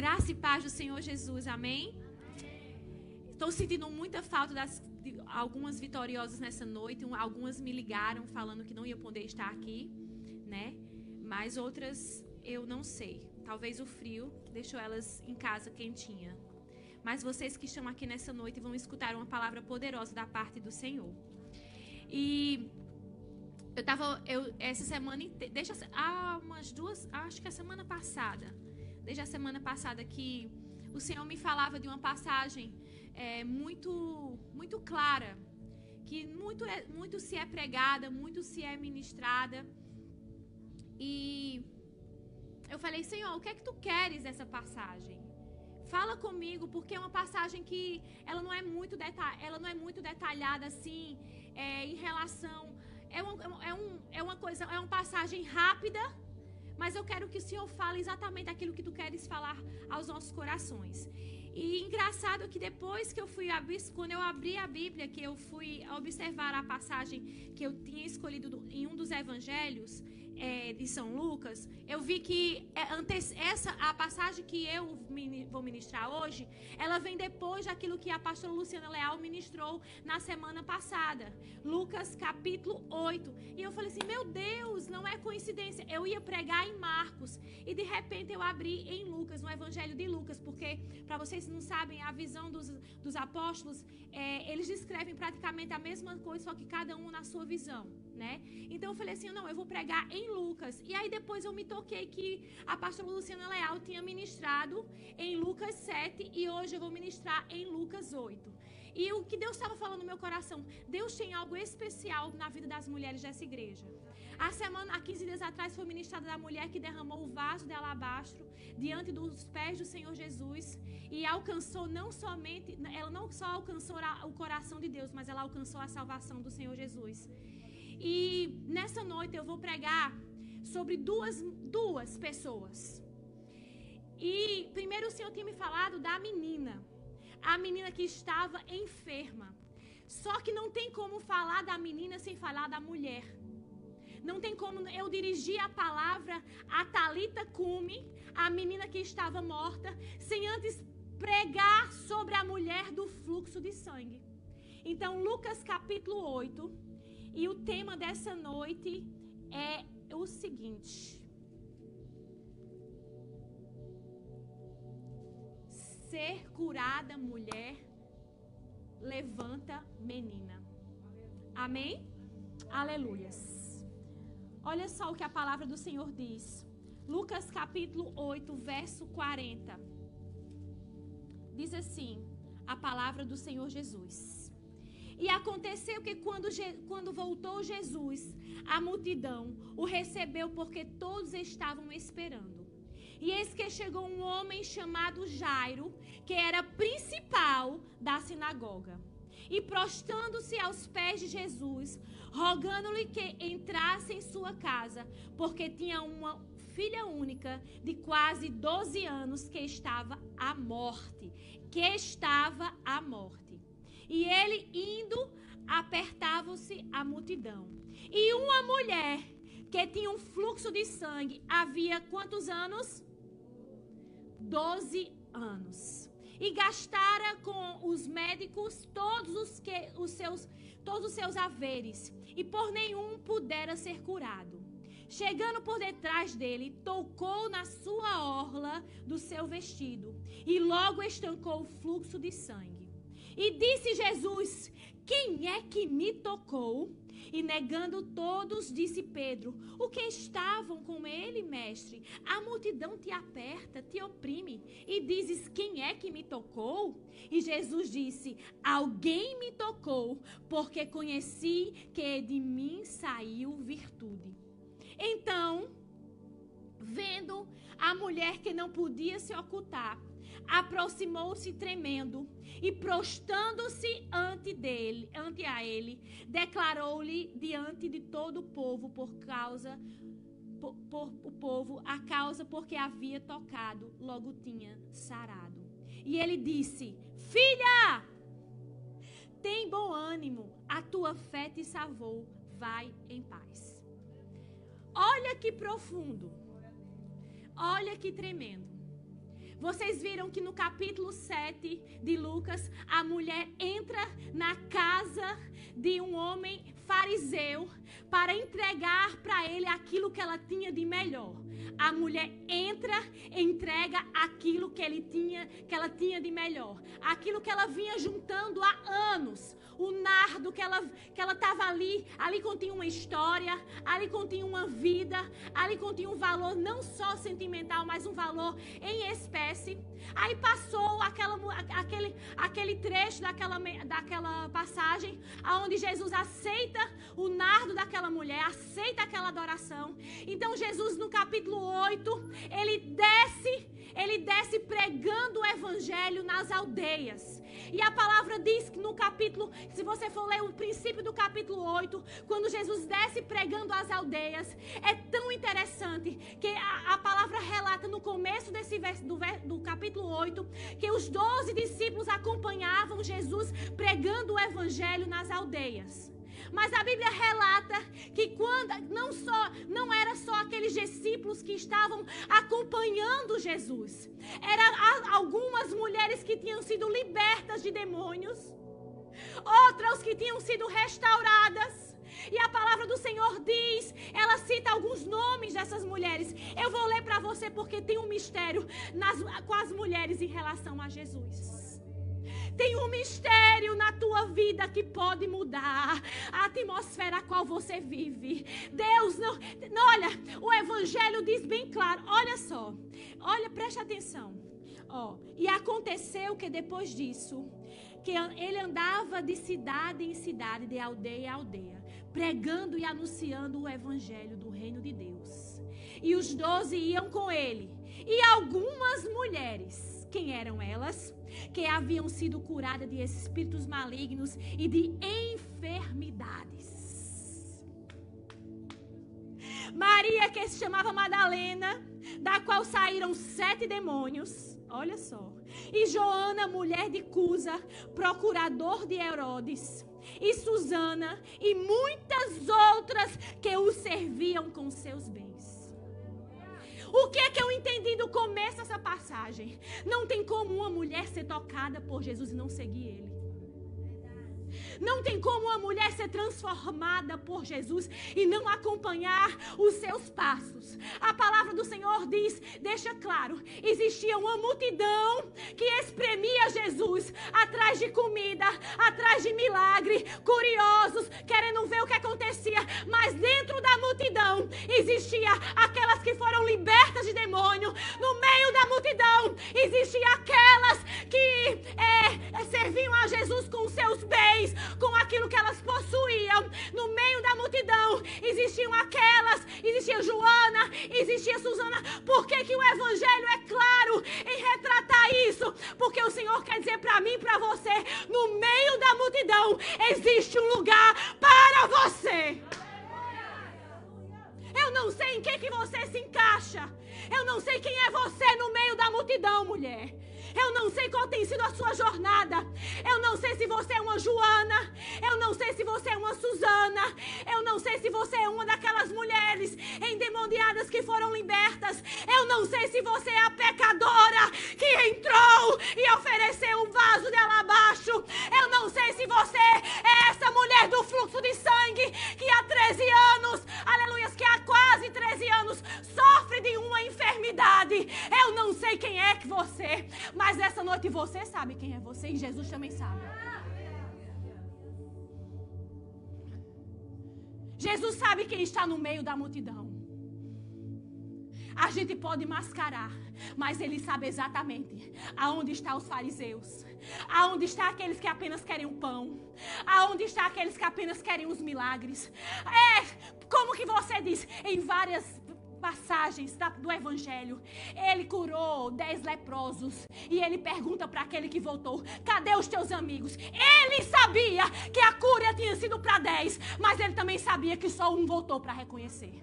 graça e paz do Senhor Jesus, amém? Estou sentindo muita falta das de algumas vitoriosas nessa noite. Algumas me ligaram falando que não ia poder estar aqui, né? Mas outras eu não sei. Talvez o frio deixou elas em casa quentinha. Mas vocês que estão aqui nessa noite vão escutar uma palavra poderosa da parte do Senhor. E eu tava eu essa semana deixa há umas duas, acho que a semana passada, desde a semana passada que o Senhor me falava de uma passagem é, muito, muito clara, que muito, é, muito se é pregada, muito se é ministrada. E eu falei, Senhor, o que é que tu queres dessa passagem? Fala comigo, porque é uma passagem que ela não é muito, ela não é muito detalhada assim, é, em relação. É, um, é, um, é uma coisa, é uma passagem rápida, mas eu quero que o Senhor fale exatamente aquilo que tu queres falar aos nossos corações. E engraçado que depois que eu fui abrir, quando eu abri a Bíblia, que eu fui observar a passagem que eu tinha escolhido em um dos evangelhos, é, de São Lucas, eu vi que é, essa a passagem que eu vou ministrar hoje, ela vem depois daquilo que a pastora Luciana Leal ministrou na semana passada. Lucas capítulo 8. E eu falei assim: "Meu Deus, não é coincidência. Eu ia pregar em Marcos e de repente eu abri em Lucas, no evangelho de Lucas, porque para vocês que não sabem, a visão dos, dos apóstolos, é, eles descrevem praticamente a mesma coisa, só que cada um na sua visão né? Então eu falei assim, não, eu vou pregar em Lucas. E aí depois eu me toquei que a pastora Luciana Leal tinha ministrado em Lucas 7 e hoje eu vou ministrar em Lucas 8. E o que Deus estava falando no meu coração, Deus tem algo especial na vida das mulheres dessa igreja. A semana, há 15 dias atrás, foi ministrada da mulher que derramou o vaso de alabastro diante dos pés do Senhor Jesus e alcançou não somente, ela não só alcançou o coração de Deus, mas ela alcançou a salvação do Senhor Jesus. E nessa noite eu vou pregar sobre duas, duas pessoas. E primeiro o Senhor tinha me falado da menina. A menina que estava enferma. Só que não tem como falar da menina sem falar da mulher. Não tem como eu dirigir a palavra a Talita Cume, a menina que estava morta, sem antes pregar sobre a mulher do fluxo de sangue. Então, Lucas capítulo 8, e o tema dessa noite é o seguinte: Ser curada mulher levanta menina. Amém? Aleluias. Olha só o que a palavra do Senhor diz. Lucas capítulo 8, verso 40. Diz assim: a palavra do Senhor Jesus. E aconteceu que quando, quando voltou Jesus, a multidão o recebeu porque todos estavam esperando. E eis que chegou um homem chamado Jairo, que era principal da sinagoga. E prostrando-se aos pés de Jesus, rogando-lhe que entrasse em sua casa, porque tinha uma filha única de quase 12 anos que estava à morte, que estava à morte. E ele indo, apertava-se a multidão. E uma mulher que tinha um fluxo de sangue havia quantos anos? Doze anos. E gastara com os médicos todos os, que, os seus todos os seus haveres, e por nenhum pudera ser curado. Chegando por detrás dele, tocou na sua orla do seu vestido, e logo estancou o fluxo de sangue. E disse Jesus: Quem é que me tocou? E negando todos, disse Pedro: O que estavam com ele, mestre? A multidão te aperta, te oprime. E dizes: Quem é que me tocou? E Jesus disse: Alguém me tocou, porque conheci que de mim saiu virtude. Então, vendo a mulher que não podia se ocultar, aproximou-se tremendo e prostando-se ante dele, ante a ele, declarou-lhe diante de todo o povo por causa por, por, o povo a causa porque havia tocado, logo tinha sarado. E ele disse: Filha, tem bom ânimo, a tua fé te salvou, vai em paz. Olha que profundo. Olha que tremendo. Vocês viram que no capítulo 7 de Lucas, a mulher entra na casa de um homem fariseu para entregar para ele aquilo que ela tinha de melhor. A mulher entra, entrega aquilo que ele tinha, que ela tinha de melhor, aquilo que ela vinha juntando há anos, o nardo que ela que ela estava ali, ali continha uma história, ali continha uma vida, ali continha um valor não só sentimental, mas um valor em espécie. Aí passou aquela, aquele, aquele trecho daquela, daquela passagem, aonde Jesus aceita o nardo daquela mulher, aceita aquela adoração. Então Jesus no capítulo 8, ele desce, ele desce pregando o evangelho nas aldeias. E a palavra diz que no capítulo, se você for ler o princípio do capítulo 8, quando Jesus desce pregando as aldeias, é tão interessante que a, a palavra relata no começo desse verso, do, do capítulo 8 que os doze discípulos acompanhavam Jesus pregando o evangelho nas aldeias. Mas a Bíblia relata que quando não só discípulos que estavam acompanhando Jesus. Eram algumas mulheres que tinham sido libertas de demônios, outras que tinham sido restauradas. E a palavra do Senhor diz, ela cita alguns nomes dessas mulheres. Eu vou ler para você porque tem um mistério nas, com as mulheres em relação a Jesus. Tem um mistério na tua vida que pode mudar a atmosfera a qual você vive. Deus não, não. Olha, o Evangelho diz bem claro. Olha só. Olha, preste atenção. Ó, e aconteceu que depois disso, que ele andava de cidade em cidade, de aldeia em aldeia, pregando e anunciando o evangelho do reino de Deus. E os doze iam com ele. E algumas mulheres, quem eram elas? que haviam sido curadas de espíritos malignos e de enfermidades. Maria, que se chamava Madalena, da qual saíram sete demônios. Olha só. E Joana, mulher de Cusa, procurador de Herodes. E Susana, e muitas outras que o serviam com seus bens. O que é que eu entendi do começo dessa passagem? Não tem como uma mulher ser tocada por Jesus e não seguir ele. Não tem como uma mulher ser transformada por Jesus e não acompanhar os seus passos. A palavra do Senhor diz, deixa claro, existia uma multidão que espremia Jesus atrás de comida, atrás de milagre, curiosos, querendo ver o que acontecia. Mas dentro da multidão existia aquelas que foram libertas de demônio. No meio da multidão existia aquelas que é, serviam a Jesus com seus bens, com aquilo que elas possuíam. No meio da multidão existiam aquelas, existia Joana, existia Susana. Por que, que o Evangelho é claro em retratar isso? Porque o Senhor quer dizer para mim e para você: no meio da multidão existe um lugar para você. Eu não sei em que, que você se encaixa. Eu não sei quem é você no meio da multidão, mulher. Eu não sei qual tem sido a sua jornada. Eu não sei se você é uma Joana. Eu não sei se você é uma Susana. Eu não sei se você é uma daquelas mulheres endemoniadas que foram libertas. Eu não sei se você é a pecadora que entrou e ofereceu um vaso de alabastro. Eu não sei se você é essa mulher do fluxo de sangue que há 13 anos, aleluias, que há quase 13 anos sofre de uma enfermidade. Eu não sei quem é que você, mas essa noite você sabe quem é você e Jesus também sabe. Jesus sabe quem está no meio da multidão. A gente pode mascarar, mas ele sabe exatamente aonde estão os fariseus. Aonde estão aqueles que apenas querem o pão? Aonde estão aqueles que apenas querem os milagres? É, como que você diz? Em várias passagens do Evangelho, ele curou dez leprosos e ele pergunta para aquele que voltou: cadê os teus amigos? Ele sabia que a cura tinha sido para dez, mas ele também sabia que só um voltou para reconhecer.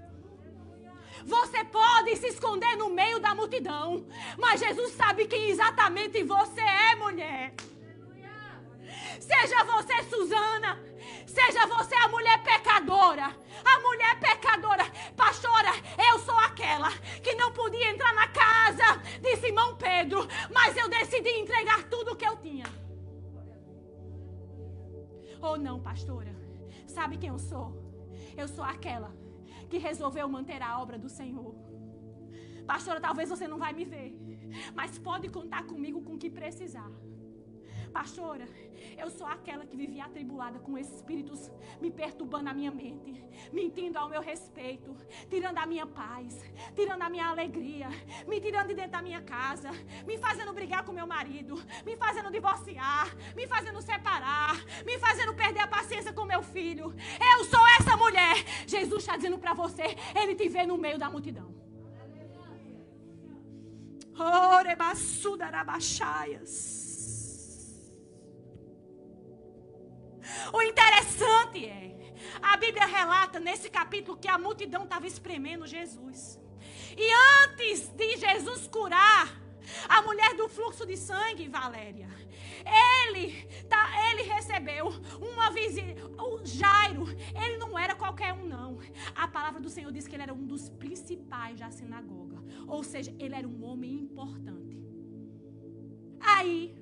Você pode se esconder no meio da multidão, mas Jesus sabe quem exatamente você é, mulher. Seja você Susana, Seja você a mulher pecadora. A mulher pecadora. Pastora, eu sou aquela que não podia entrar na casa de Simão Pedro, mas eu decidi entregar tudo o que eu tinha. Ou oh, não, pastora? Sabe quem eu sou? Eu sou aquela que resolveu manter a obra do Senhor. Pastora, talvez você não vai me ver, mas pode contar comigo com o que precisar. Pastora, eu sou aquela que vivia atribulada com espíritos me perturbando a minha mente, mentindo ao meu respeito, tirando a minha paz, tirando a minha alegria, me tirando de dentro da minha casa, me fazendo brigar com meu marido, me fazendo divorciar, me fazendo separar, me fazendo perder a paciência com meu filho. Eu sou essa mulher. Jesus está dizendo para você, ele te vê no meio da multidão. Orebassudarabachaias. O interessante é, a Bíblia relata nesse capítulo que a multidão estava espremendo Jesus. E antes de Jesus curar a mulher do fluxo de sangue, Valéria, ele, tá, ele recebeu uma visita. O Jairo, ele não era qualquer um, não. A palavra do Senhor diz que ele era um dos principais da sinagoga. Ou seja, ele era um homem importante. Aí,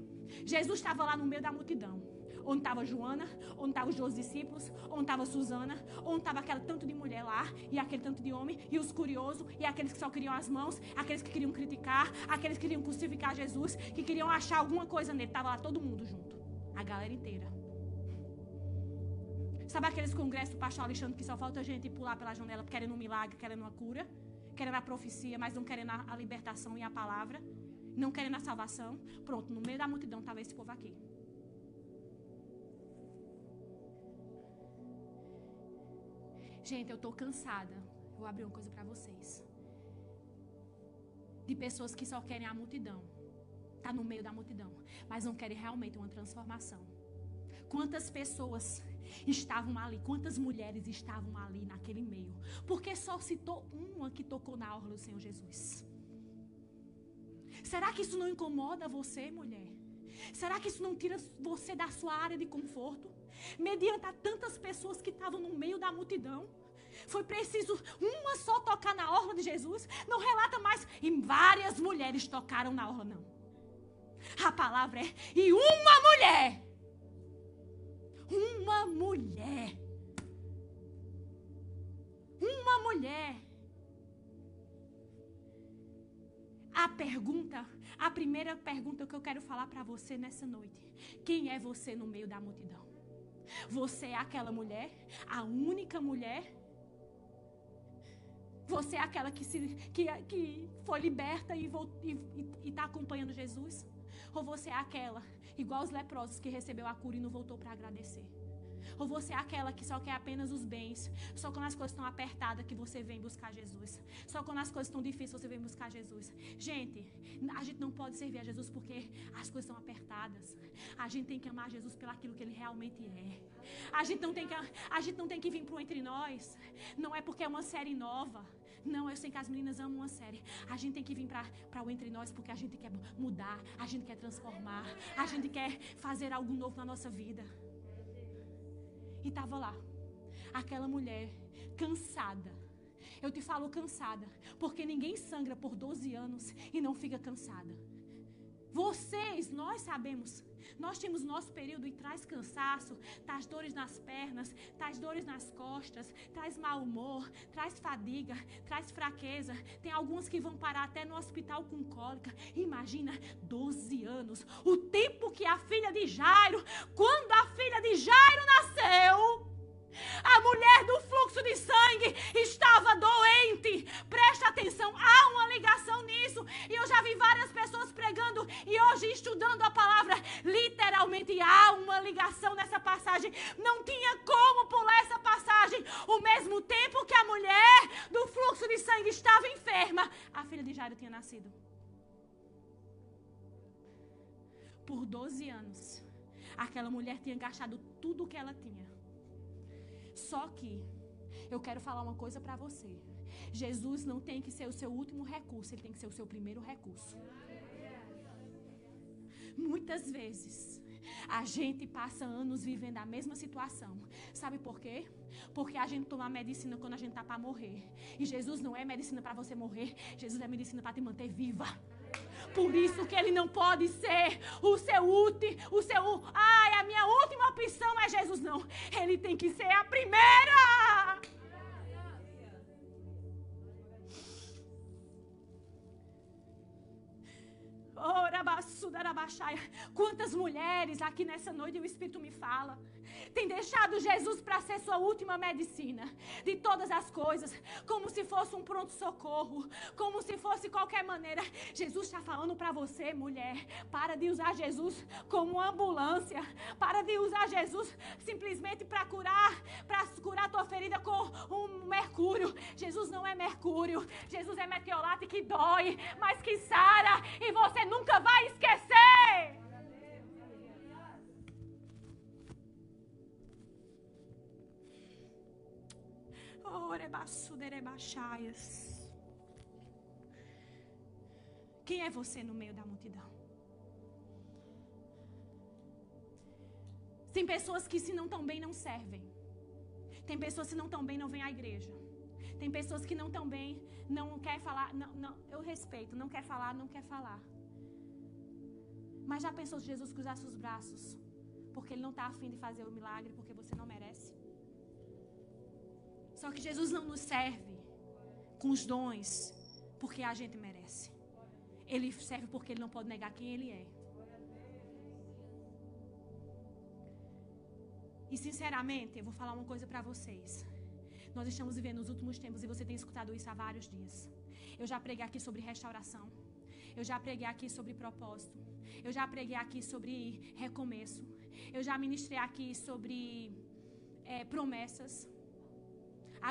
Jesus estava lá no meio da multidão onde estava Joana, onde estavam os dois discípulos, onde estava Susana, onde estava aquele tanto de mulher lá, e aquele tanto de homem, e os curiosos, e aqueles que só queriam as mãos, aqueles que queriam criticar, aqueles que queriam crucificar Jesus, que queriam achar alguma coisa nele. Estava lá todo mundo junto, a galera inteira. Sabe aqueles congressos do pastor Alexandre que só falta gente pular pela janela querendo um milagre, querendo uma cura, querendo a profecia, mas não querendo a libertação e a palavra, não querendo a salvação? Pronto, no meio da multidão estava esse povo aqui. Gente, eu estou cansada. Vou abrir uma coisa para vocês. De pessoas que só querem a multidão. Tá no meio da multidão, mas não querem realmente uma transformação. Quantas pessoas estavam ali? Quantas mulheres estavam ali naquele meio? Porque só citou uma que tocou na orla do Senhor Jesus. Será que isso não incomoda você, mulher? Será que isso não tira você da sua área de conforto? Mediante a tantas pessoas que estavam no meio da multidão. Foi preciso uma só tocar na orla de Jesus. Não relata mais. E várias mulheres tocaram na orla, não. A palavra é: e uma mulher. Uma mulher. Uma mulher. A pergunta, a primeira pergunta que eu quero falar para você nessa noite: quem é você no meio da multidão? Você é aquela mulher, a única mulher. Você é aquela que, se, que, que foi liberta e está acompanhando Jesus? Ou você é aquela, igual os leprosos, que recebeu a cura e não voltou para agradecer? Ou você é aquela que só quer apenas os bens? Só quando as coisas estão apertadas que você vem buscar Jesus? Só quando as coisas estão difíceis você vem buscar Jesus? Gente, a gente não pode servir a Jesus porque as coisas estão apertadas. A gente tem que amar Jesus pelo aquilo que ele realmente é. A gente não tem que, a gente não tem que vir para o Entre Nós. Não é porque é uma série nova. Não, eu sei que as meninas amam uma série. A gente tem que vir para o Entre Nós porque a gente quer mudar, a gente quer transformar, a gente quer fazer algo novo na nossa vida. E estava lá, aquela mulher cansada. Eu te falo cansada, porque ninguém sangra por 12 anos e não fica cansada. Vocês, nós sabemos nós temos nosso período e traz cansaço, traz dores nas pernas, traz dores nas costas, traz mau humor, traz fadiga, traz fraqueza. Tem algumas que vão parar até no hospital com cólica. Imagina 12 anos, o tempo que a filha de Jairo, quando a filha de Jairo nasceu, a mulher do fluxo de sangue estava doente. Presta atenção, há uma ligação nisso. E eu já vi várias pessoas pregando e hoje estudando a palavra. Literalmente há uma ligação nessa passagem. Não tinha como pular essa passagem. O mesmo tempo que a mulher do fluxo de sangue estava enferma, a filha de Jairo tinha nascido. Por 12 anos, aquela mulher tinha gastado tudo o que ela tinha só que eu quero falar uma coisa para você. Jesus não tem que ser o seu último recurso, ele tem que ser o seu primeiro recurso. Muitas vezes a gente passa anos vivendo a mesma situação. Sabe por quê? Porque a gente toma medicina quando a gente tá para morrer. E Jesus não é medicina para você morrer, Jesus é medicina para te manter viva. Por isso que ele não pode ser o seu último, o seu, ai, a minha última opção é Jesus não. Ele tem que ser a primeira. Quantas mulheres aqui nessa noite o Espírito me fala tem deixado Jesus para ser sua última medicina de todas as coisas, como se fosse um pronto-socorro, como se fosse qualquer maneira. Jesus está falando para você, mulher, para de usar Jesus como ambulância, para de usar Jesus simplesmente para curar, para curar tua ferida com um mercúrio. Jesus não é mercúrio, Jesus é meteolate que dói, mas que sara e você nunca vai esquecer. Quem é você no meio da multidão? Tem pessoas que se não tão bem não servem. Tem pessoas que não tão bem não vêm à igreja. Tem pessoas que não tão bem não quer falar, não, não, eu respeito, não quer falar, não quer falar. Mas já pensou se Jesus cruzasse os braços? Porque ele não está afim de fazer o milagre, porque você não merece? Só que Jesus não nos serve com os dons porque a gente merece. Ele serve porque ele não pode negar quem ele é. E sinceramente, eu vou falar uma coisa para vocês. Nós estamos vivendo os últimos tempos e você tem escutado isso há vários dias. Eu já preguei aqui sobre restauração. Eu já preguei aqui sobre propósito. Eu já preguei aqui sobre recomeço. Eu já ministrei aqui sobre é, promessas.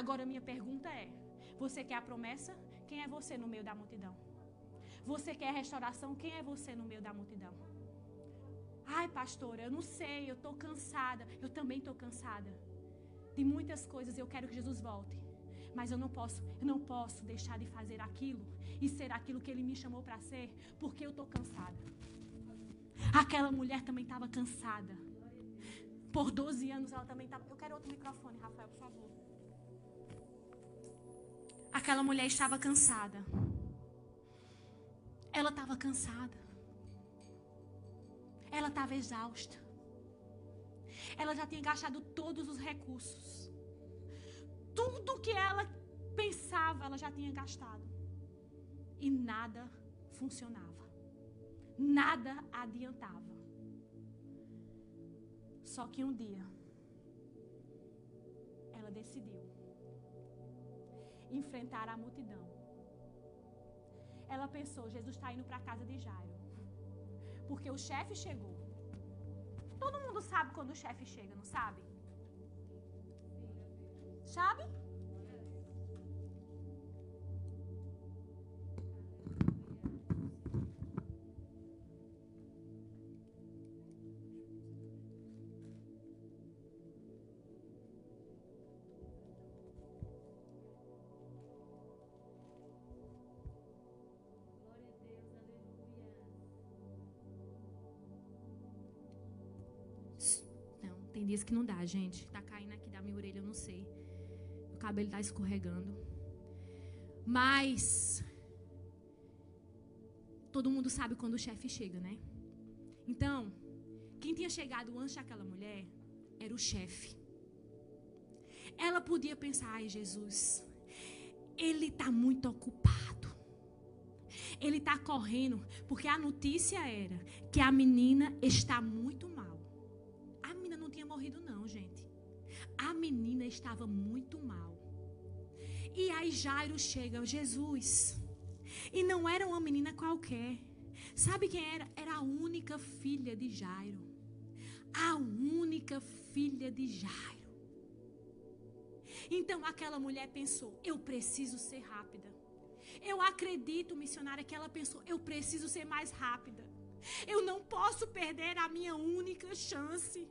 Agora, minha pergunta é: você quer a promessa? Quem é você no meio da multidão? Você quer a restauração? Quem é você no meio da multidão? Ai, pastora, eu não sei, eu estou cansada. Eu também estou cansada de muitas coisas. Eu quero que Jesus volte. Mas eu não posso, eu não posso deixar de fazer aquilo e ser aquilo que Ele me chamou para ser, porque eu estou cansada. Aquela mulher também estava cansada. Por 12 anos ela também estava. Eu quero outro microfone, Rafael, por favor. Aquela mulher estava cansada. Ela estava cansada. Ela estava exausta. Ela já tinha gastado todos os recursos. Tudo que ela pensava, ela já tinha gastado. E nada funcionava. Nada adiantava. Só que um dia, ela decidiu enfrentar a multidão. Ela pensou: Jesus está indo para a casa de Jairo. Porque o chefe chegou. Todo mundo sabe quando o chefe chega, não sabe? Sabe? Tem dias que não dá, gente. Tá caindo aqui da minha orelha, eu não sei. O cabelo tá escorregando. Mas todo mundo sabe quando o chefe chega, né? Então, quem tinha chegado antes daquela mulher era o chefe. Ela podia pensar: ai, Jesus, ele está muito ocupado. Ele está correndo, porque a notícia era que a menina está muito A menina estava muito mal. E aí Jairo chega, Jesus. E não era uma menina qualquer. Sabe quem era? Era a única filha de Jairo. A única filha de Jairo. Então aquela mulher pensou: eu preciso ser rápida. Eu acredito, missionária, que ela pensou: eu preciso ser mais rápida. Eu não posso perder a minha única chance.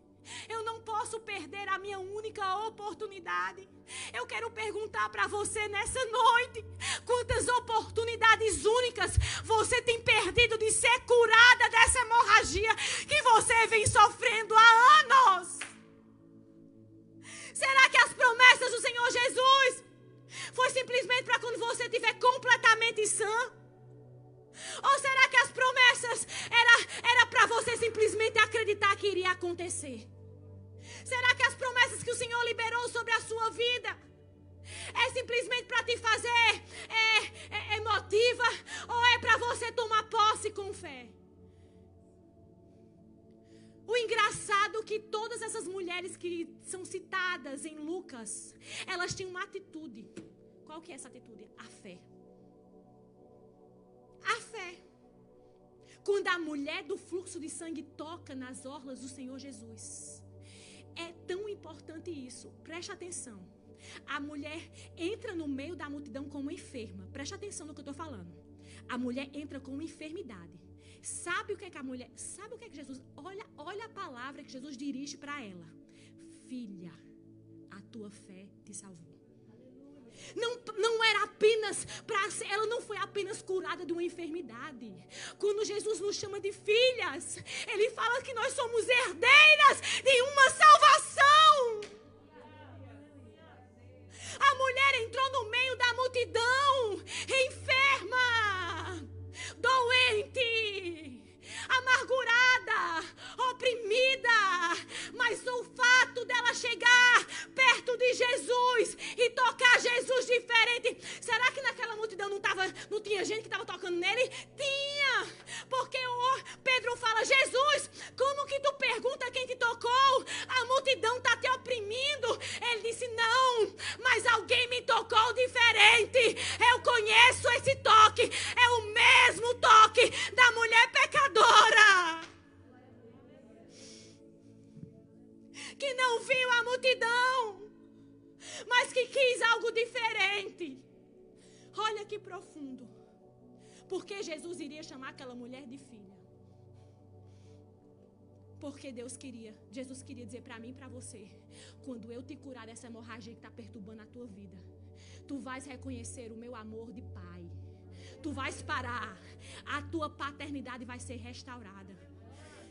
Eu não posso perder a minha única oportunidade. Eu quero perguntar para você nessa noite: quantas oportunidades únicas você tem perdido de ser curada dessa hemorragia que você vem sofrendo há anos? Será que as promessas do Senhor Jesus foi simplesmente para quando você estiver completamente sã? Ou será que as promessas era era para você simplesmente acreditar que iria acontecer? Será que as promessas que o Senhor liberou sobre a sua vida é simplesmente para te fazer é, é, é, emotiva ou é para você tomar posse com fé? O engraçado é que todas essas mulheres que são citadas em Lucas, elas tinham uma atitude. Qual que é essa atitude? A fé. A fé. Quando a mulher do fluxo de sangue toca nas orlas do Senhor Jesus, é tão importante isso. Preste atenção. A mulher entra no meio da multidão como enferma. Preste atenção no que eu estou falando. A mulher entra com enfermidade. Sabe o que é que a mulher. Sabe o que é que Jesus. Olha, olha a palavra que Jesus dirige para ela. Filha, a tua fé te salvou. Não, não era apenas para. Ela não foi apenas curada de uma enfermidade. Quando Jesus nos chama de filhas, Ele fala que nós somos herdeiras de uma salvação. A mulher entrou no meio da multidão, enferma, doente amargurada, oprimida. Mas o fato dela chegar perto de Jesus e tocar Jesus diferente. Será que naquela multidão não, tava, não tinha gente que estava tocando nele? Tinha. Porque o Pedro fala: Jesus, como que tu pergunta quem te tocou? A multidão está te oprimindo. Ele disse: Não, mas alguém me tocou diferente. Eu conheço esse toque. É o mesmo toque da mulher multidão, mas que quis algo diferente. Olha que profundo. Porque Jesus iria chamar aquela mulher de filha. Porque Deus queria, Jesus queria dizer para mim e para você: quando eu te curar dessa hemorragia que está perturbando a tua vida, tu vais reconhecer o meu amor de Pai tu vais parar, a tua paternidade vai ser restaurada.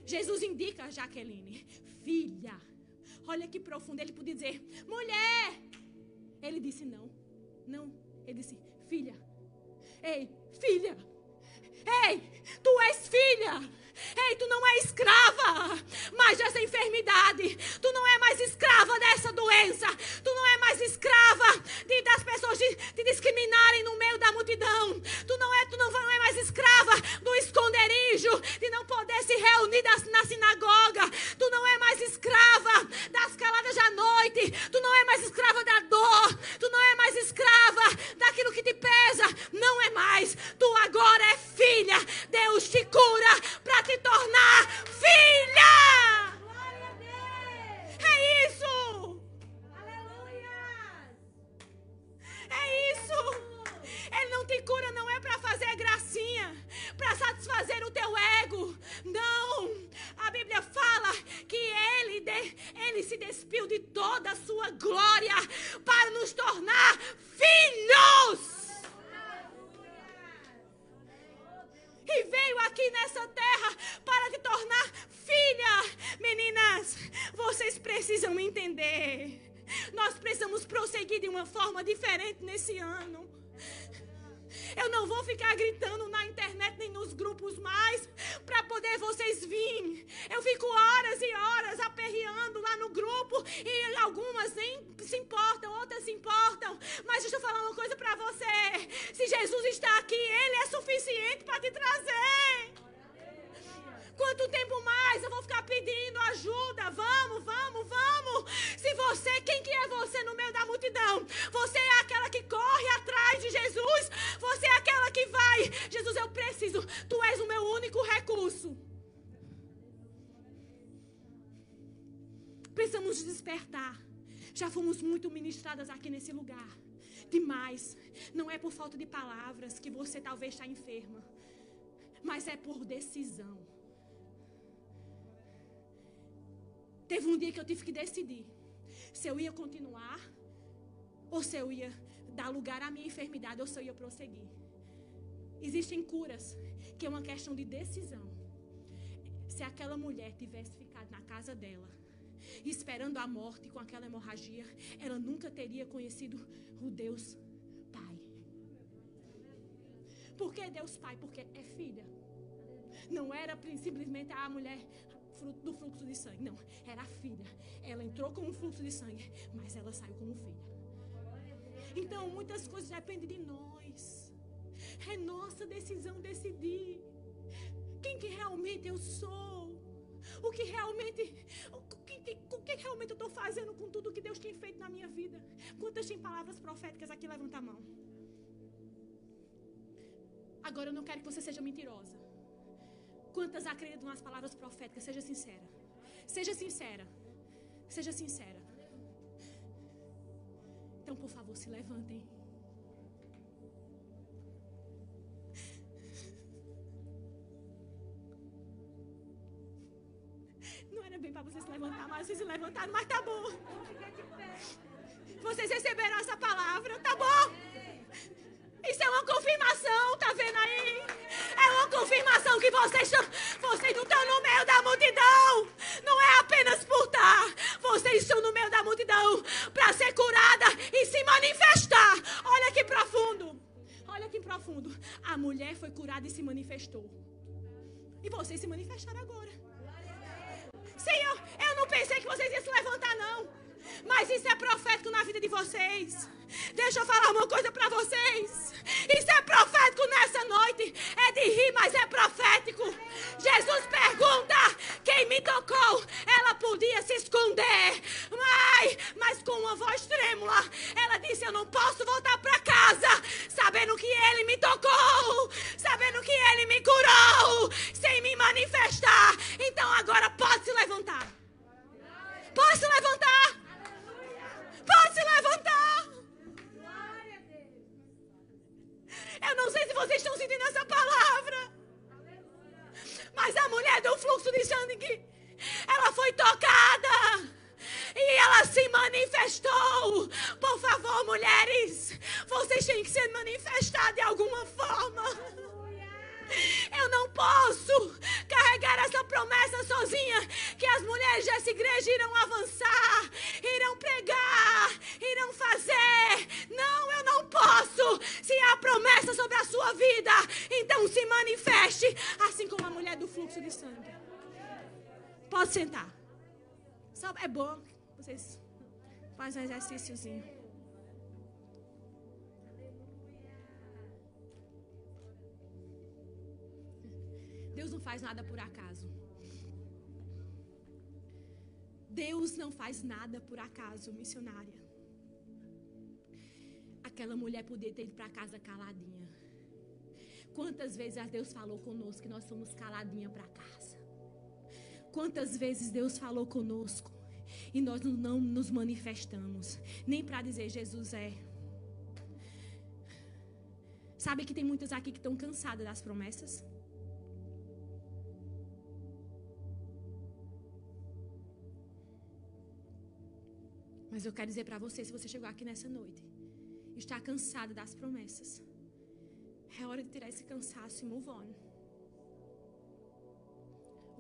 Jesus indica a Jaqueline, filha. Olha que profundo. Ele podia dizer, mulher. Ele disse não. Não. Ele disse, filha. Ei, filha. Ei, tu és filha. Ei, tu não é escrava mais dessa enfermidade. Tu não é mais escrava dessa doença. Tu não é mais escrava de, das pessoas te, discriminarem no meio da multidão. Tu não é, tu não, não é mais escrava do esconderijo, de não poder se reunir das, na sinagoga. Tu não é mais escrava das caladas da noite. Tu não é mais escrava da dor. Tu não é mais escrava daquilo que te pesa. Não é mais. Tu agora é filha. Deus te cura para te tornar filha. É isso. É isso. Ele não te cura, não é para fazer gracinha, para satisfazer o teu ego. Não. A Bíblia fala que ele, de, ele se despiu de toda a sua glória falta de palavras que você talvez está enferma. Mas é por decisão. Teve um dia que eu tive que decidir se eu ia continuar ou se eu ia dar lugar à minha enfermidade ou se eu ia prosseguir. Existem curas que é uma questão de decisão. Se aquela mulher tivesse ficado na casa dela, esperando a morte com aquela hemorragia, ela nunca teria conhecido o Deus. Por que Deus Pai? Porque é filha. Não era simplesmente a mulher do fluxo de sangue. Não, era a filha. Ela entrou com um fluxo de sangue, mas ela saiu como filha. Então, muitas coisas dependem de nós. É nossa decisão decidir quem que realmente eu sou. O que realmente, o que, que, o que realmente eu estou fazendo com tudo que Deus tem feito na minha vida? Quantas têm palavras proféticas aqui? Levanta a mão. Agora eu não quero que você seja mentirosa. Quantas acreditam nas palavras proféticas? Seja sincera. Seja sincera. Seja sincera. Então, por favor, se levantem. Não era bem para vocês se levantar, mas vocês se levantaram, mas tá bom. Vocês receberam essa palavra, tá bom? Isso é uma confirmação, tá vendo aí? É uma confirmação que vocês, vocês não estão no meio da multidão. Não é apenas por estar. Vocês estão no meio da multidão para ser curada e se manifestar. Olha que profundo. Olha que profundo. A mulher foi curada e se manifestou. E vocês se manifestaram agora. Eu, eu não pensei que vocês iam se levantar, não. Mas isso é profético na vida de vocês. Deixa eu falar uma coisa para vocês. Isso é profético nessa noite. É de rir, mas é profético. Jesus pergunta: quem me tocou? Ela podia se esconder, mas, mas com uma voz trêmula, ela disse: Eu não posso voltar para casa, sabendo que Ele me tocou, sabendo que Ele me curou, sem me manifestar. Então agora pode se levantar. Pode se levantar. Pode se levantar. Eu não sei se vocês estão sentindo essa palavra. Mas a mulher do fluxo de sangue, ela foi tocada. E ela se manifestou. Por favor, mulheres, vocês têm que se manifestar de alguma forma. Eu não posso carregar essa promessa sozinha. Que as mulheres dessa igreja irão avançar, irão pregar, irão fazer. Não, eu não posso. Se há promessa sobre a sua vida, então se manifeste, assim como a mulher do fluxo de sangue. Pode sentar. É bom. Vocês fazem um exercíciozinho. Deus não faz nada por acaso. Deus não faz nada por acaso, missionária. Aquela mulher podia ter ido para casa caladinha. Quantas vezes Deus falou conosco que nós somos caladinha para casa? Quantas vezes Deus falou conosco e nós não nos manifestamos, nem para dizer Jesus é. Sabe que tem muitas aqui que estão cansadas das promessas? Mas eu quero dizer para você, se você chegou aqui nessa noite, está cansado das promessas. É hora de tirar esse cansaço e move on.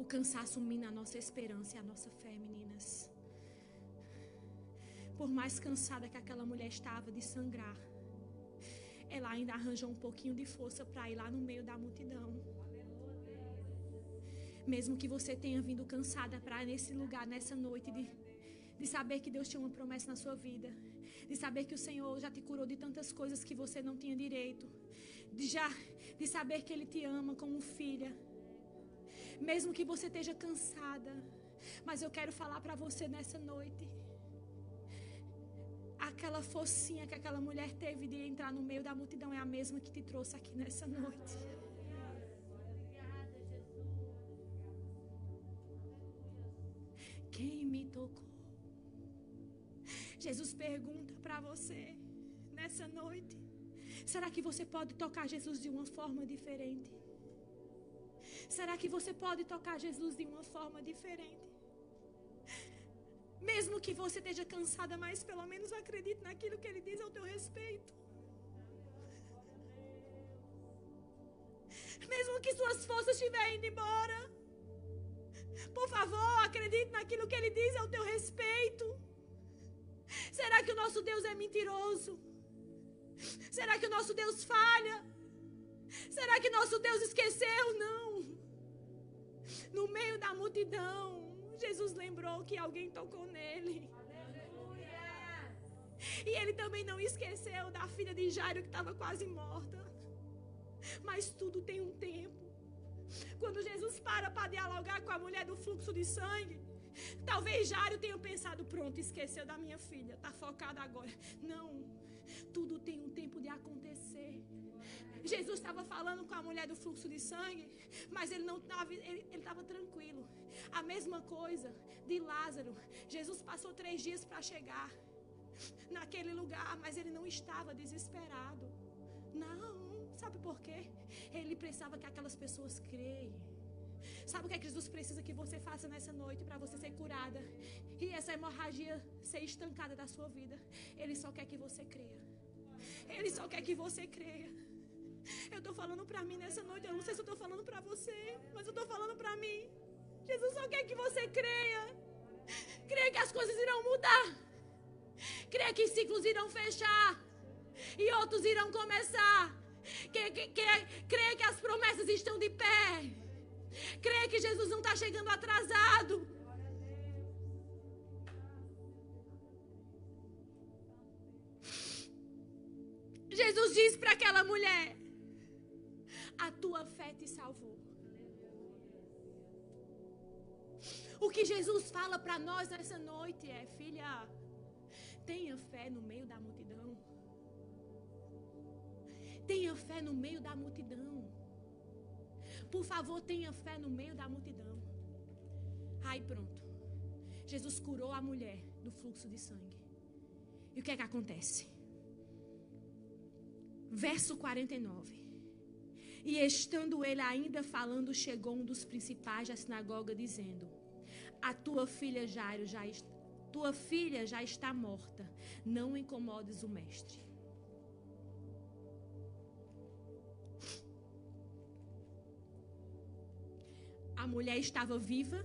O cansaço mina a nossa esperança e a nossa fé, meninas. Por mais cansada que aquela mulher estava de sangrar, ela ainda arranjou um pouquinho de força para ir lá no meio da multidão. Mesmo que você tenha vindo cansada para nesse lugar, nessa noite de de saber que Deus tinha uma promessa na sua vida, de saber que o Senhor já te curou de tantas coisas que você não tinha direito, de já de saber que ele te ama como filha. Mesmo que você esteja cansada, mas eu quero falar para você nessa noite. Aquela focinha que aquela mulher teve de entrar no meio da multidão é a mesma que te trouxe aqui nessa noite. Quem me tocou? Jesus pergunta para você nessa noite: será que você pode tocar Jesus de uma forma diferente? Será que você pode tocar Jesus de uma forma diferente? Mesmo que você esteja cansada, mas pelo menos acredite naquilo que ele diz ao teu respeito. Mesmo que suas forças estiverem indo embora. Por favor, acredite naquilo que ele diz ao teu respeito. Será que o nosso Deus é mentiroso? Será que o nosso Deus falha? Será que nosso Deus esqueceu? Não. No meio da multidão, Jesus lembrou que alguém tocou nele. E ele também não esqueceu da filha de Jairo que estava quase morta. Mas tudo tem um tempo. Quando Jesus para para dialogar com a mulher do fluxo de sangue, Talvez Jário tenha pensado, pronto, esqueceu da minha filha, está focado agora. Não, tudo tem um tempo de acontecer. Jesus estava falando com a mulher do fluxo de sangue, mas ele não estava, ele estava tranquilo. A mesma coisa de Lázaro. Jesus passou três dias para chegar naquele lugar, mas ele não estava desesperado. Não, sabe por quê? Ele precisava que aquelas pessoas creiam. Sabe o que, é que Jesus precisa que você faça nessa noite para você ser curada e essa hemorragia ser estancada da sua vida? Ele só quer que você creia. Ele só quer que você creia. Eu estou falando para mim nessa noite. Eu não sei se eu estou falando para você, mas eu estou falando para mim. Jesus só quer que você creia. Creia que as coisas irão mudar. Creia que ciclos irão fechar. E outros irão começar. Creia que as promessas estão de pé. Creia que Jesus não está chegando atrasado. Jesus disse para aquela mulher: A tua fé te salvou. O que Jesus fala para nós nessa noite é: Filha, tenha fé no meio da multidão. Tenha fé no meio da multidão. Por favor, tenha fé no meio da multidão. Aí pronto. Jesus curou a mulher do fluxo de sangue. E o que é que acontece? Verso 49. E estando ele ainda falando, chegou um dos principais da sinagoga, dizendo: A tua filha Jairo já tua filha já está morta. Não incomodes o mestre. A mulher estava viva,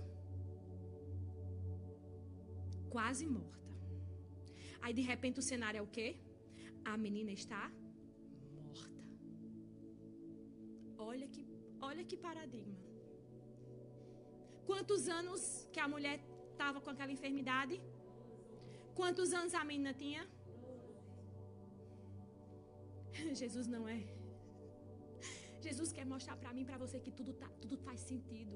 quase morta. Aí de repente o cenário é o quê? A menina está morta. Olha que, olha que paradigma. Quantos anos que a mulher estava com aquela enfermidade? Quantos anos a menina tinha? Jesus não é Jesus quer mostrar para mim, para você que tudo, tá, tudo faz sentido.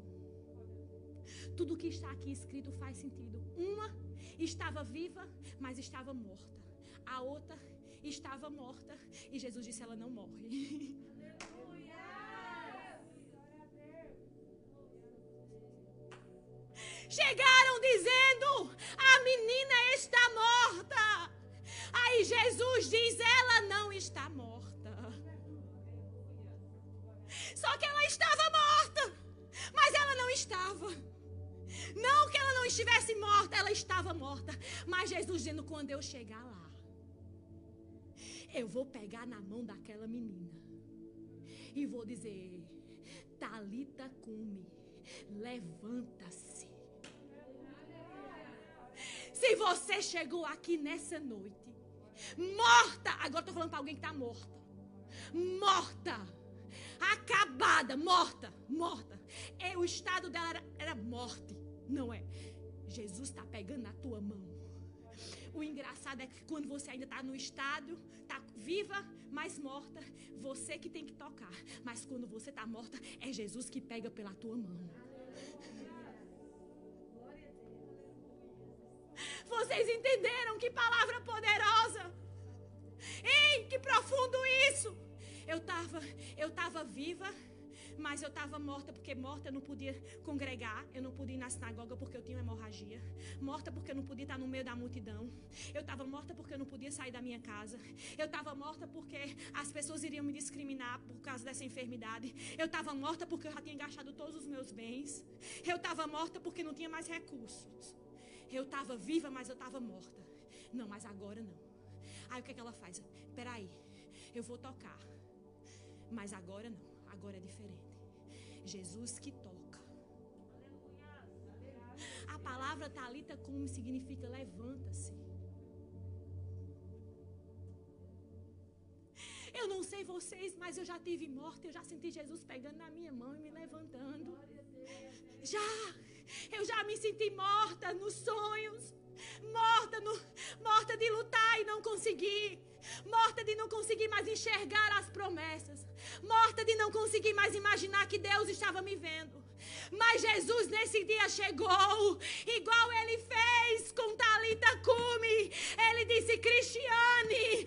Tudo que está aqui escrito faz sentido. Uma estava viva, mas estava morta. A outra estava morta e Jesus disse: ela não morre. Chegaram dizendo: a menina está morta. Aí Jesus diz: ela não está morta. Só que ela estava morta. Mas ela não estava. Não que ela não estivesse morta, ela estava morta. Mas Jesus dizendo: quando eu chegar lá, eu vou pegar na mão daquela menina e vou dizer: Talita cume, levanta-se. Se você chegou aqui nessa noite, morta, agora estou falando para alguém que está morta, morta acabada, morta, morta. É, o estado dela era, era morte, não é? Jesus está pegando na tua mão. O engraçado é que quando você ainda está no estado, está viva, mas morta, você que tem que tocar. Mas quando você está morta, é Jesus que pega pela tua mão. Vocês entenderam que palavra poderosa? Ei, que profundo isso! Eu estava eu tava viva, mas eu estava morta porque morta eu não podia congregar, eu não podia ir na sinagoga porque eu tinha hemorragia, morta porque eu não podia estar no meio da multidão, eu estava morta porque eu não podia sair da minha casa, eu estava morta porque as pessoas iriam me discriminar por causa dessa enfermidade, eu estava morta porque eu já tinha gastado todos os meus bens, eu estava morta porque não tinha mais recursos, eu estava viva, mas eu estava morta. Não, mas agora não. Aí o que, é que ela faz? Peraí, eu vou tocar. Mas agora não, agora é diferente. Jesus que toca. A palavra talita como significa levanta-se. Eu não sei vocês, mas eu já tive morte, eu já senti Jesus pegando na minha mão e me levantando. Já, eu já me senti morta nos sonhos, morta, no, morta de lutar e não conseguir morta de não conseguir mais enxergar as promessas, morta de não conseguir mais imaginar que Deus estava me vendo, Mas Jesus nesse dia chegou, igual ele fez com Talita Cume. Ele disse: Cristiane,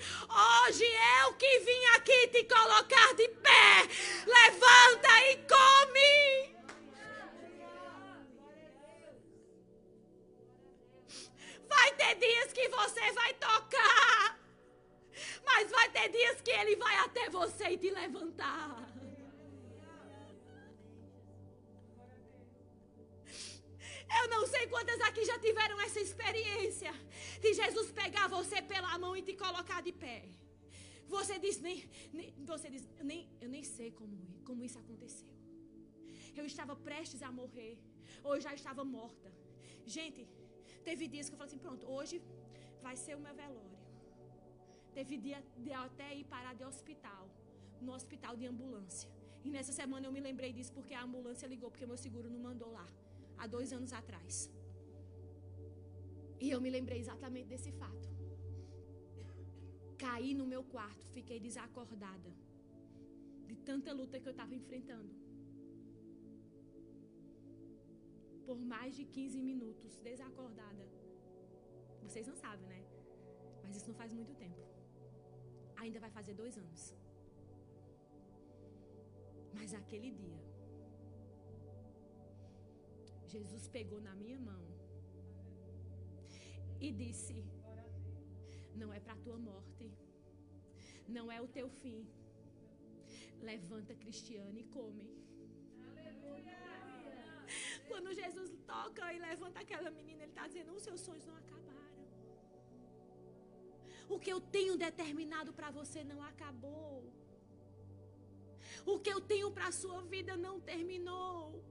hoje eu que vim aqui te colocar de pé. Levanta e come. Vai ter dias que você vai tocar. Mas vai ter dias que ele vai até você e te levantar. Eu não sei quantas aqui já tiveram essa experiência de Jesus pegar você pela mão e te colocar de pé. Você diz, nem, nem você diz, nem, eu nem sei como, como isso aconteceu. Eu estava prestes a morrer, ou eu já estava morta. Gente, teve dias que eu falei assim: pronto, hoje vai ser o meu velório. Teve dia de até ir parar de hospital, no hospital de ambulância. E nessa semana eu me lembrei disso porque a ambulância ligou, porque meu seguro não mandou lá há dois anos atrás. E eu me lembrei exatamente desse fato. Caí no meu quarto, fiquei desacordada. De tanta luta que eu estava enfrentando. Por mais de 15 minutos, desacordada. Vocês não sabem, né? Mas isso não faz muito tempo. Ainda vai fazer dois anos. Mas aquele dia, Jesus pegou na minha mão e disse: Não é para tua morte, não é o teu fim. Levanta, Cristiano, e come. Quando Jesus toca e levanta aquela menina, ele está dizendo: Os seus sonhos não. O que eu tenho determinado para você não acabou. O que eu tenho para a sua vida não terminou.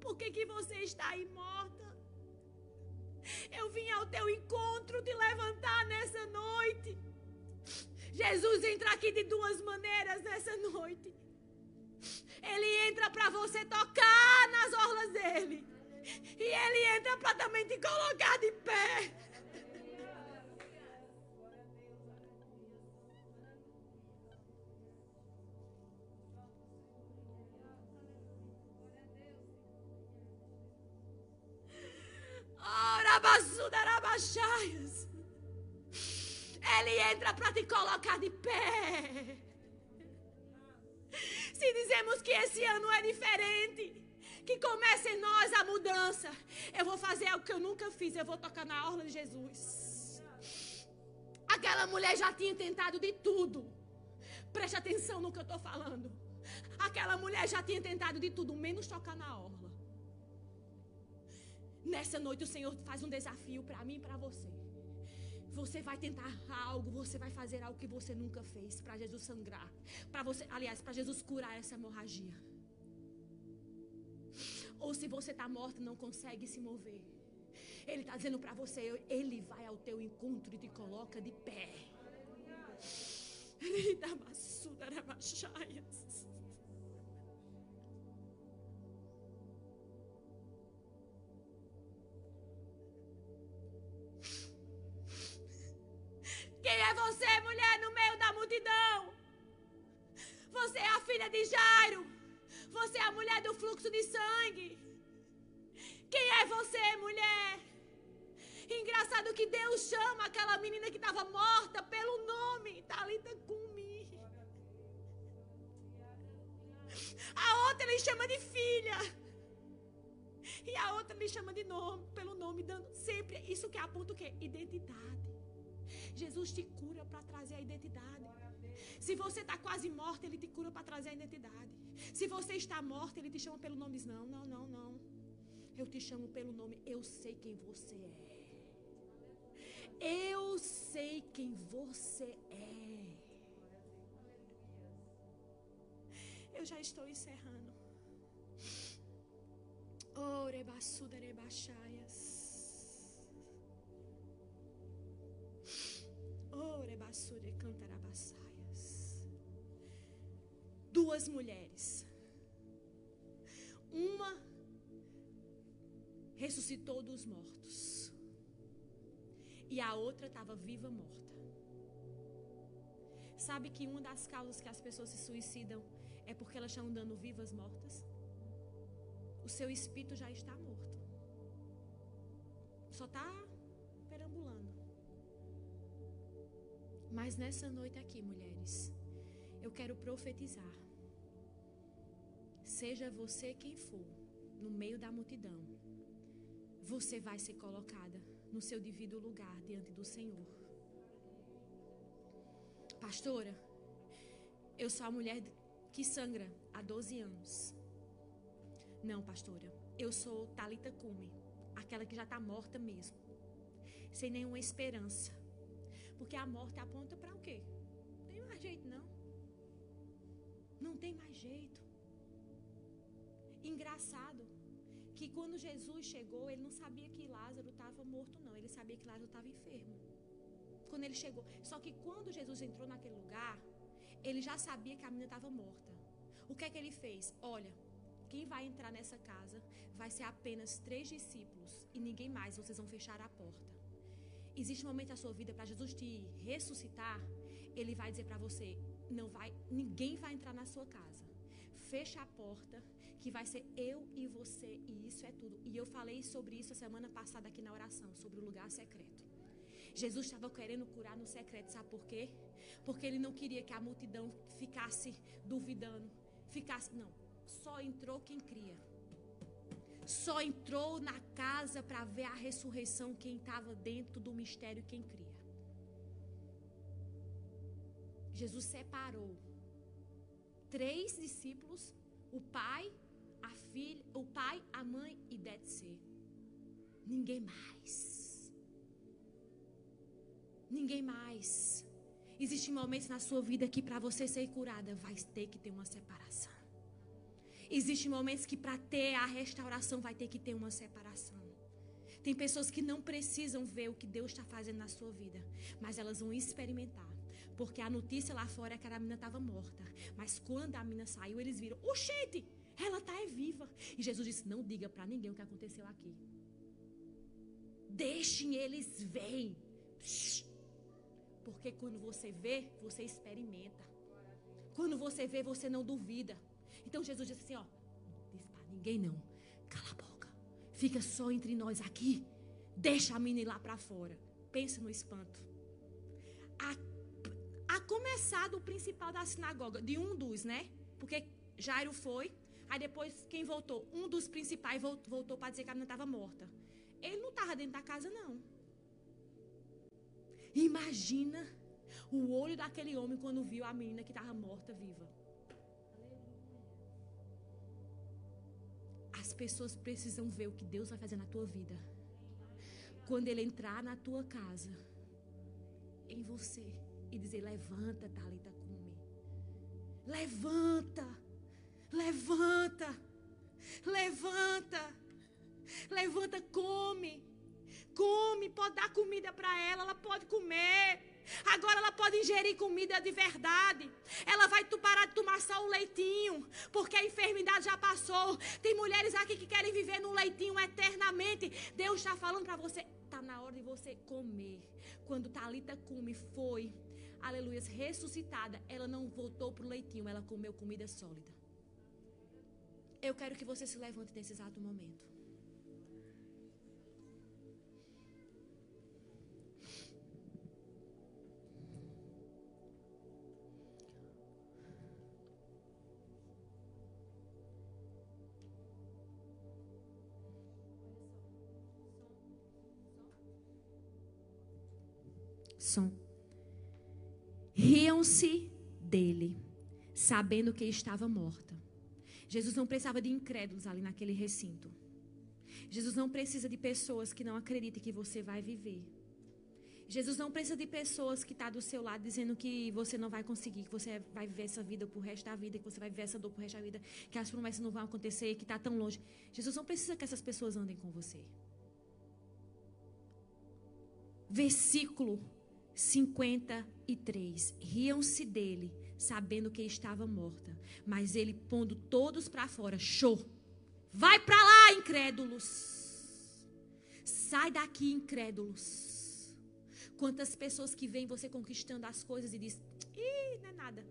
Por que, que você está aí morta? Eu vim ao teu encontro te levantar nessa noite. Jesus entra aqui de duas maneiras nessa noite. Ele entra para você tocar nas orlas dele. E ele entra para também te colocar de pé. Entra para te colocar de pé. Se dizemos que esse ano é diferente, que comece em nós a mudança, eu vou fazer algo que eu nunca fiz, eu vou tocar na orla de Jesus. Aquela mulher já tinha tentado de tudo. Preste atenção no que eu estou falando. Aquela mulher já tinha tentado de tudo, menos tocar na orla. Nessa noite o Senhor faz um desafio para mim e para você. Você vai tentar algo, você vai fazer algo que você nunca fez para Jesus sangrar, para você, aliás, para Jesus curar essa hemorragia. Ou se você está morto não consegue se mover, Ele está dizendo para você, Ele vai ao teu encontro e te coloca de pé. Ele dá é você, mulher, no meio da multidão? Você é a filha de Jairo. Você é a mulher do fluxo de sangue. Quem é você, mulher? Engraçado que Deus chama aquela menina que estava morta pelo nome, Talita Kumi. A outra ele chama de filha. E a outra ele chama de nome, pelo nome, dando sempre isso que aponta o quê? Identidade. Jesus te cura para trazer a identidade. Se você está quase morta, Ele te cura para trazer a identidade. Se você está morta, Ele te chama pelo nome. Não, não, não, não. Eu te chamo pelo nome. Eu sei quem você é. Eu sei quem você é. Eu já estou encerrando. Oh, Duas mulheres. Uma ressuscitou dos mortos. E a outra estava viva morta. Sabe que uma das causas que as pessoas se suicidam é porque elas estão dando vivas mortas? o seu espírito já está morto. Só está Mas nessa noite aqui, mulheres, eu quero profetizar. Seja você quem for, no meio da multidão, você vai ser colocada no seu devido lugar diante do Senhor. Pastora, eu sou a mulher que sangra há 12 anos. Não, pastora, eu sou Talita Cume, aquela que já está morta mesmo, sem nenhuma esperança. Porque a morte aponta para o quê? Não tem mais jeito, não. Não tem mais jeito. Engraçado que quando Jesus chegou, ele não sabia que Lázaro estava morto, não. Ele sabia que Lázaro estava enfermo. Quando ele chegou. Só que quando Jesus entrou naquele lugar, ele já sabia que a menina estava morta. O que é que ele fez? Olha, quem vai entrar nessa casa vai ser apenas três discípulos e ninguém mais. Vocês vão fechar a porta. Existe um momento na sua vida para Jesus te ressuscitar. Ele vai dizer para você: não vai, ninguém vai entrar na sua casa. Fecha a porta que vai ser eu e você, e isso é tudo. E eu falei sobre isso a semana passada aqui na oração, sobre o lugar secreto. Jesus estava querendo curar no secreto, sabe por quê? Porque ele não queria que a multidão ficasse duvidando, ficasse. Não, só entrou quem cria. Só entrou na casa para ver a ressurreição quem estava dentro do mistério, quem cria. Jesus separou três discípulos, o pai, a filha, o pai, a mãe e ser. Ninguém mais. Ninguém mais. Existem momentos na sua vida que para você ser curada vai ter que ter uma separação. Existem momentos que para ter a restauração vai ter que ter uma separação. Tem pessoas que não precisam ver o que Deus está fazendo na sua vida, mas elas vão experimentar. Porque a notícia lá fora é que a menina estava morta. Mas quando a menina saiu, eles viram: Oxente, ela está é viva. E Jesus disse: Não diga para ninguém o que aconteceu aqui. Deixem eles verem. Porque quando você vê, você experimenta. Quando você vê, você não duvida. Então Jesus disse assim: Ó, não diz para ninguém não. Cala a boca. Fica só entre nós aqui. Deixa a menina ir lá para fora. Pense no espanto. A, a começar do principal da sinagoga, de um dos, né? Porque Jairo foi. Aí depois, quem voltou? Um dos principais voltou para dizer que a menina estava morta. Ele não estava dentro da casa, não. Imagina o olho daquele homem quando viu a menina que estava morta viva. Pessoas precisam ver o que Deus vai fazer na tua vida. Quando Ele entrar na tua casa, em você, e dizer: Levanta, Talita Cume. Levanta, levanta, levanta, levanta, come. Come, pode dar comida para ela, ela pode comer. Agora ela pode ingerir comida de verdade. Ela vai parar de tomar só o leitinho, porque a enfermidade já passou. Tem mulheres aqui que querem viver no leitinho eternamente. Deus está falando para você, está na hora de você comer. Quando Talita come foi, aleluia, ressuscitada, ela não voltou para o leitinho, ela comeu comida sólida. Eu quero que você se levante nesse exato momento. Riam-se dele, sabendo que estava morta. Jesus não precisava de incrédulos ali naquele recinto. Jesus não precisa de pessoas que não acreditem que você vai viver. Jesus não precisa de pessoas que estão tá do seu lado dizendo que você não vai conseguir, que você vai viver essa vida pro resto da vida, que você vai viver essa dor pro resto da vida, que as promessas não vão acontecer, que está tão longe. Jesus não precisa que essas pessoas andem com você. Versículo 53. Riam-se dele, sabendo que estava morta. Mas ele, pondo todos para fora, show. Vai para lá, incrédulos. Sai daqui, incrédulos. Quantas pessoas que veem você conquistando as coisas e diz: Ih, não é nada.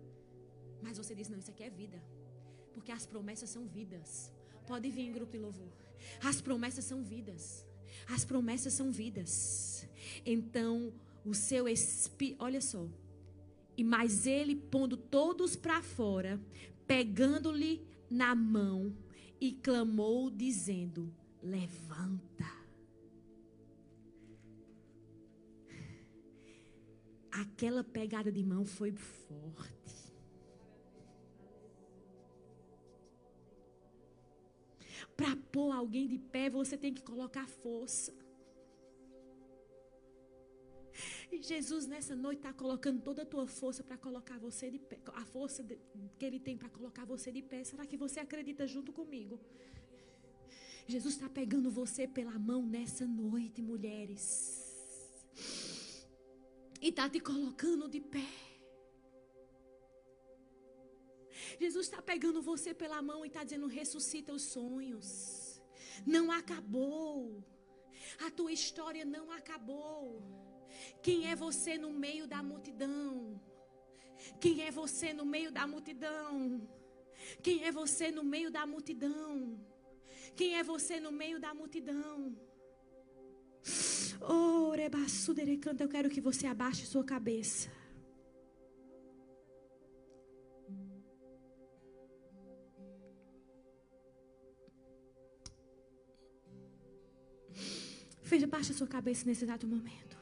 Mas você diz: Não, isso aqui é vida. Porque as promessas são vidas. Pode vir em grupo de louvor. As promessas são vidas. As promessas são vidas. Então, o seu espírito, olha só. E mais ele pondo todos para fora, pegando-lhe na mão e clamou dizendo: Levanta. Aquela pegada de mão foi forte. Para pôr alguém de pé, você tem que colocar força. E Jesus nessa noite está colocando toda a tua força para colocar você de pé. A força que Ele tem para colocar você de pé. Será que você acredita junto comigo? Jesus está pegando você pela mão nessa noite, mulheres. E está te colocando de pé. Jesus está pegando você pela mão e está dizendo: ressuscita os sonhos. Não acabou. A tua história não acabou. Quem é você no meio da multidão? Quem é você no meio da multidão? Quem é você no meio da multidão? Quem é você no meio da multidão? Oh, canta, eu quero que você abaixe sua cabeça. Veja, baixa sua cabeça nesse exato momento.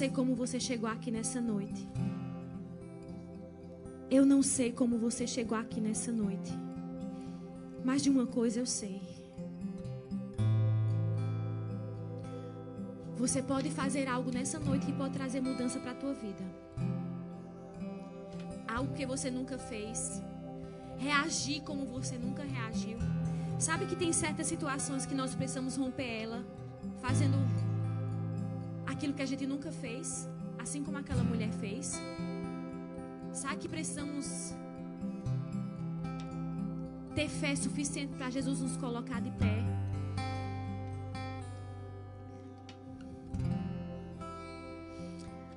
Sei como você chegou aqui nessa noite. Eu não sei como você chegou aqui nessa noite. Mas de uma coisa eu sei. Você pode fazer algo nessa noite que pode trazer mudança para a tua vida. Algo que você nunca fez. Reagir como você nunca reagiu. Sabe que tem certas situações que nós precisamos romper ela, fazendo aquilo que a gente nunca fez, assim como aquela mulher fez. Sabe que precisamos ter fé suficiente para Jesus nos colocar de pé.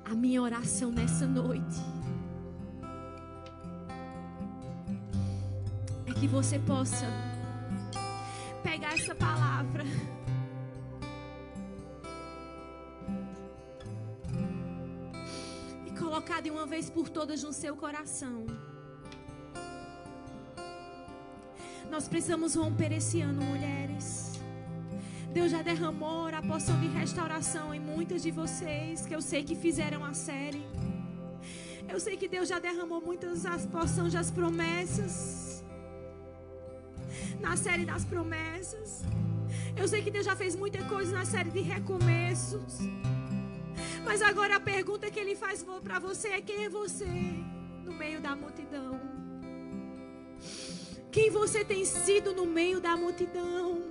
A minha oração nessa noite é que você possa pegar essa palavra. Colocar de uma vez por todas no seu coração. Nós precisamos romper esse ano, mulheres. Deus já derramou a poção de restauração em muitas de vocês que eu sei que fizeram a série. Eu sei que Deus já derramou muitas as poções das promessas na série das promessas. Eu sei que Deus já fez muita coisa na série de recomeços. Mas agora a pergunta que Ele faz para você é: quem é você no meio da multidão? Quem você tem sido no meio da multidão?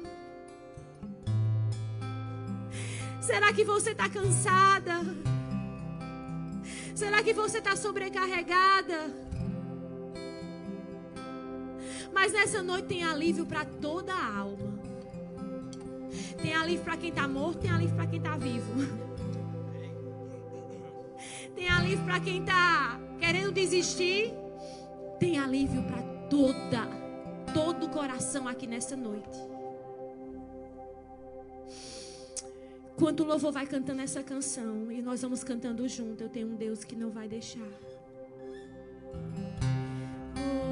Será que você está cansada? Será que você está sobrecarregada? Mas nessa noite tem alívio para toda a alma. Tem alívio para quem está morto, tem alívio para quem está vivo. Tem alívio para quem está querendo desistir. Tem alívio para toda, todo o coração aqui nessa noite. Quando o louvor vai cantando essa canção e nós vamos cantando junto, eu tenho um Deus que não vai deixar.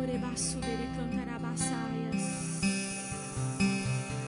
Orebasudere cantarabasaias.